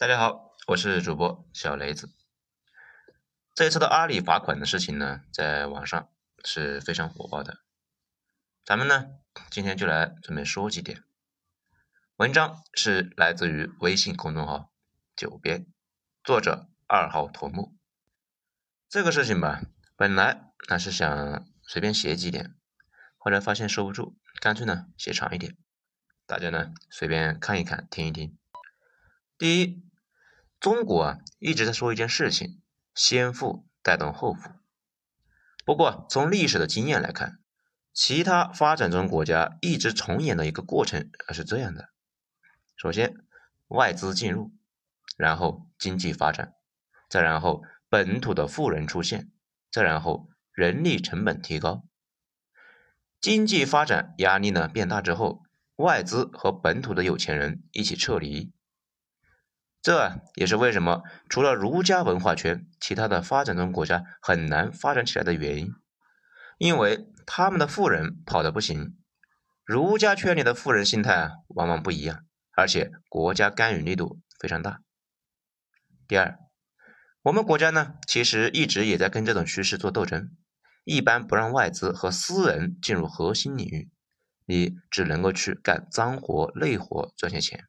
大家好，我是主播小雷子。这一次的阿里罚款的事情呢，在网上是非常火爆的。咱们呢，今天就来准备说几点。文章是来自于微信公众号“九编”，作者二号头目。这个事情吧，本来那是想随便写几点，后来发现收不住，干脆呢写长一点，大家呢随便看一看，听一听。第一。中国啊一直在说一件事情，先富带动后富。不过从历史的经验来看，其他发展中国家一直重演的一个过程是这样的：首先外资进入，然后经济发展，再然后本土的富人出现，再然后人力成本提高，经济发展压力呢变大之后，外资和本土的有钱人一起撤离。这也是为什么除了儒家文化圈，其他的发展中国家很难发展起来的原因，因为他们的富人跑的不行，儒家圈里的富人心态啊往往不一样，而且国家干预力度非常大。第二，我们国家呢，其实一直也在跟这种趋势做斗争，一般不让外资和私人进入核心领域，你只能够去干脏活累活赚些钱。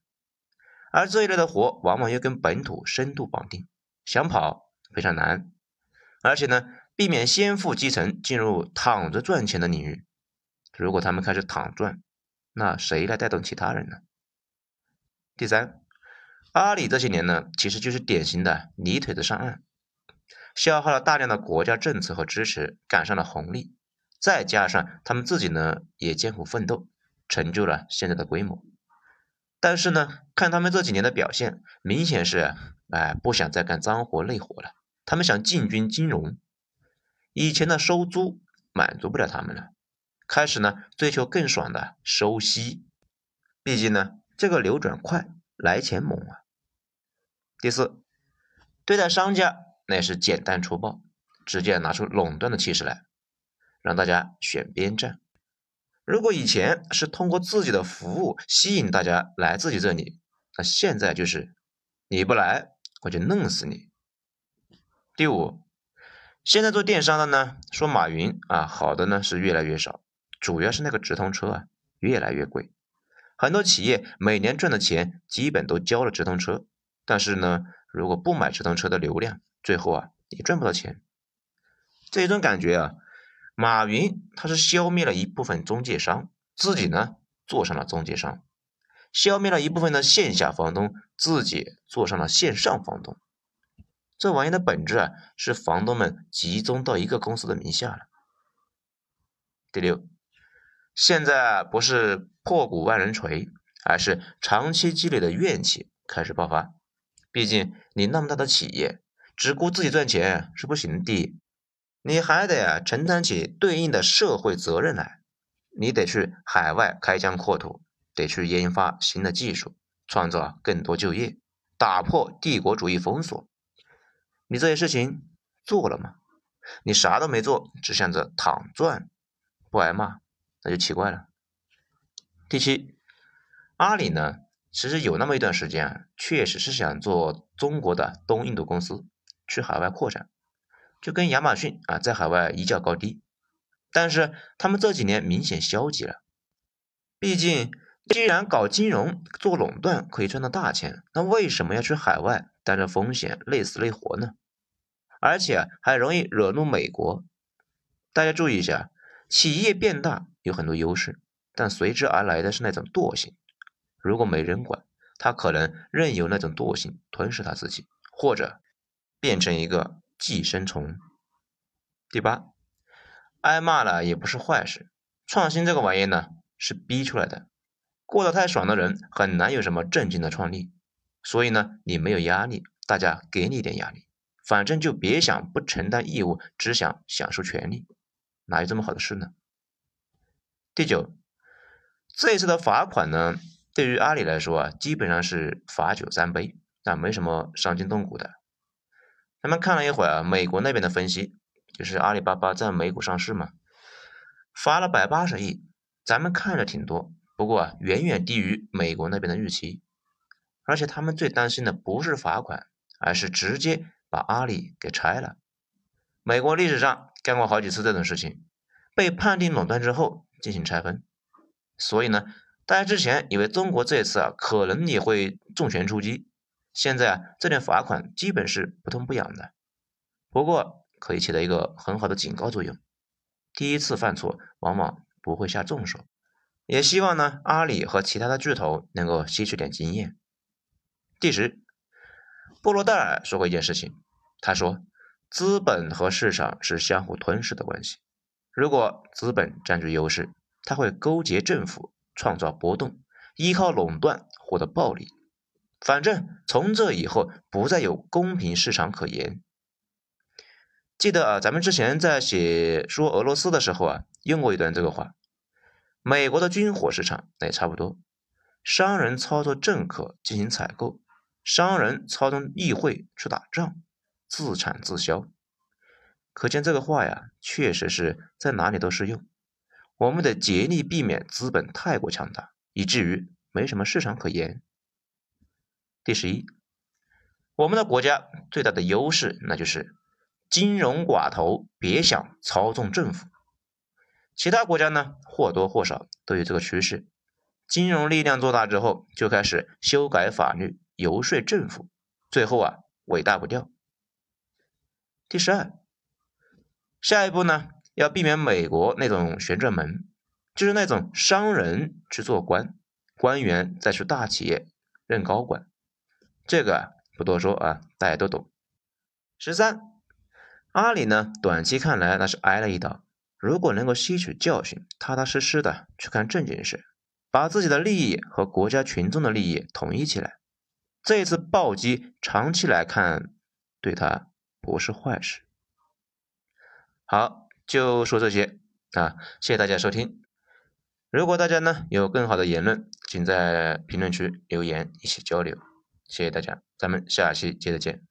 而这一类的活往往又跟本土深度绑定，想跑非常难，而且呢，避免先富基层进入躺着赚钱的领域。如果他们开始躺赚，那谁来带动其他人呢？第三，阿里这些年呢，其实就是典型的泥腿子上岸，消耗了大量的国家政策和支持，赶上了红利，再加上他们自己呢也艰苦奋斗，成就了现在的规模。但是呢，看他们这几年的表现，明显是哎不想再干脏活累活了。他们想进军金融，以前的收租满足不了他们了，开始呢追求更爽的收息。毕竟呢，这个流转快，来钱猛啊。第四，对待商家那是简单粗暴，直接拿出垄断的气势来，让大家选边站。如果以前是通过自己的服务吸引大家来自己这里，那现在就是你不来我就弄死你。第五，现在做电商的呢，说马云啊，好的呢是越来越少，主要是那个直通车啊越来越贵，很多企业每年赚的钱基本都交了直通车，但是呢，如果不买直通车的流量，最后啊也赚不到钱，这种感觉啊。马云他是消灭了一部分中介商，自己呢做上了中介商，消灭了一部分的线下房东，自己做上了线上房东。这玩意的本质啊，是房东们集中到一个公司的名下了。第六，现在不是破鼓万人锤，而是长期积累的怨气开始爆发。毕竟你那么大的企业，只顾自己赚钱是不行的。你还得承担起对应的社会责任来，你得去海外开疆扩土，得去研发新的技术，创造更多就业，打破帝国主义封锁。你这些事情做了吗？你啥都没做，只想着躺赚，不挨骂那就奇怪了。第七，阿里呢，其实有那么一段时间啊，确实是想做中国的东印度公司，去海外扩展。就跟亚马逊啊在海外一较高低，但是他们这几年明显消极了。毕竟，既然搞金融做垄断可以赚到大钱，那为什么要去海外担着风险累死累活呢？而且还容易惹怒美国。大家注意一下，企业变大有很多优势，但随之而来的是那种惰性。如果没人管，他可能任由那种惰性吞噬他自己，或者变成一个。寄生虫。第八，挨骂了也不是坏事。创新这个玩意呢，是逼出来的。过得太爽的人很难有什么正经的创立。所以呢，你没有压力，大家给你一点压力。反正就别想不承担义务，只想享受权利，哪有这么好的事呢？第九，这一次的罚款呢，对于阿里来说啊，基本上是罚酒三杯，但没什么伤筋动骨的。咱们看了一会儿啊，美国那边的分析，就是阿里巴巴在美股上市嘛，罚了百八十亿，咱们看着挺多，不过啊，远远低于美国那边的预期。而且他们最担心的不是罚款，而是直接把阿里给拆了。美国历史上干过好几次这种事情，被判定垄断之后进行拆分。所以呢，大家之前以为中国这次啊可能也会重拳出击，现在啊这点罚款基本是不痛不痒的。不过可以起到一个很好的警告作用，第一次犯错往往不会下重手。也希望呢阿里和其他的巨头能够吸取点经验。第十，布罗代尔说过一件事情，他说。资本和市场是相互吞噬的关系。如果资本占据优势，它会勾结政府，创造波动，依靠垄断获得暴利。反正从这以后，不再有公平市场可言。记得啊，咱们之前在写说俄罗斯的时候啊，用过一段这个话。美国的军火市场那也差不多，商人操作政客进行采购，商人操纵议会去打仗。自产自销，可见这个话呀，确实是在哪里都适用。我们得竭力避免资本太过强大，以至于没什么市场可言。第十一，我们的国家最大的优势，那就是金融寡头别想操纵政府。其他国家呢，或多或少都有这个趋势。金融力量做大之后，就开始修改法律、游说政府，最后啊，尾大不掉。第十二，下一步呢，要避免美国那种旋转门，就是那种商人去做官，官员再去大企业任高管，这个不多说啊，大家都懂。十三，阿里呢，短期看来那是挨了一刀，如果能够吸取教训，踏踏实实的去干正经事，把自己的利益和国家群众的利益统一起来，这一次暴击长期来看对他。不是坏事。好，就说这些啊，谢谢大家收听。如果大家呢有更好的言论，请在评论区留言一起交流。谢谢大家，咱们下期接着见。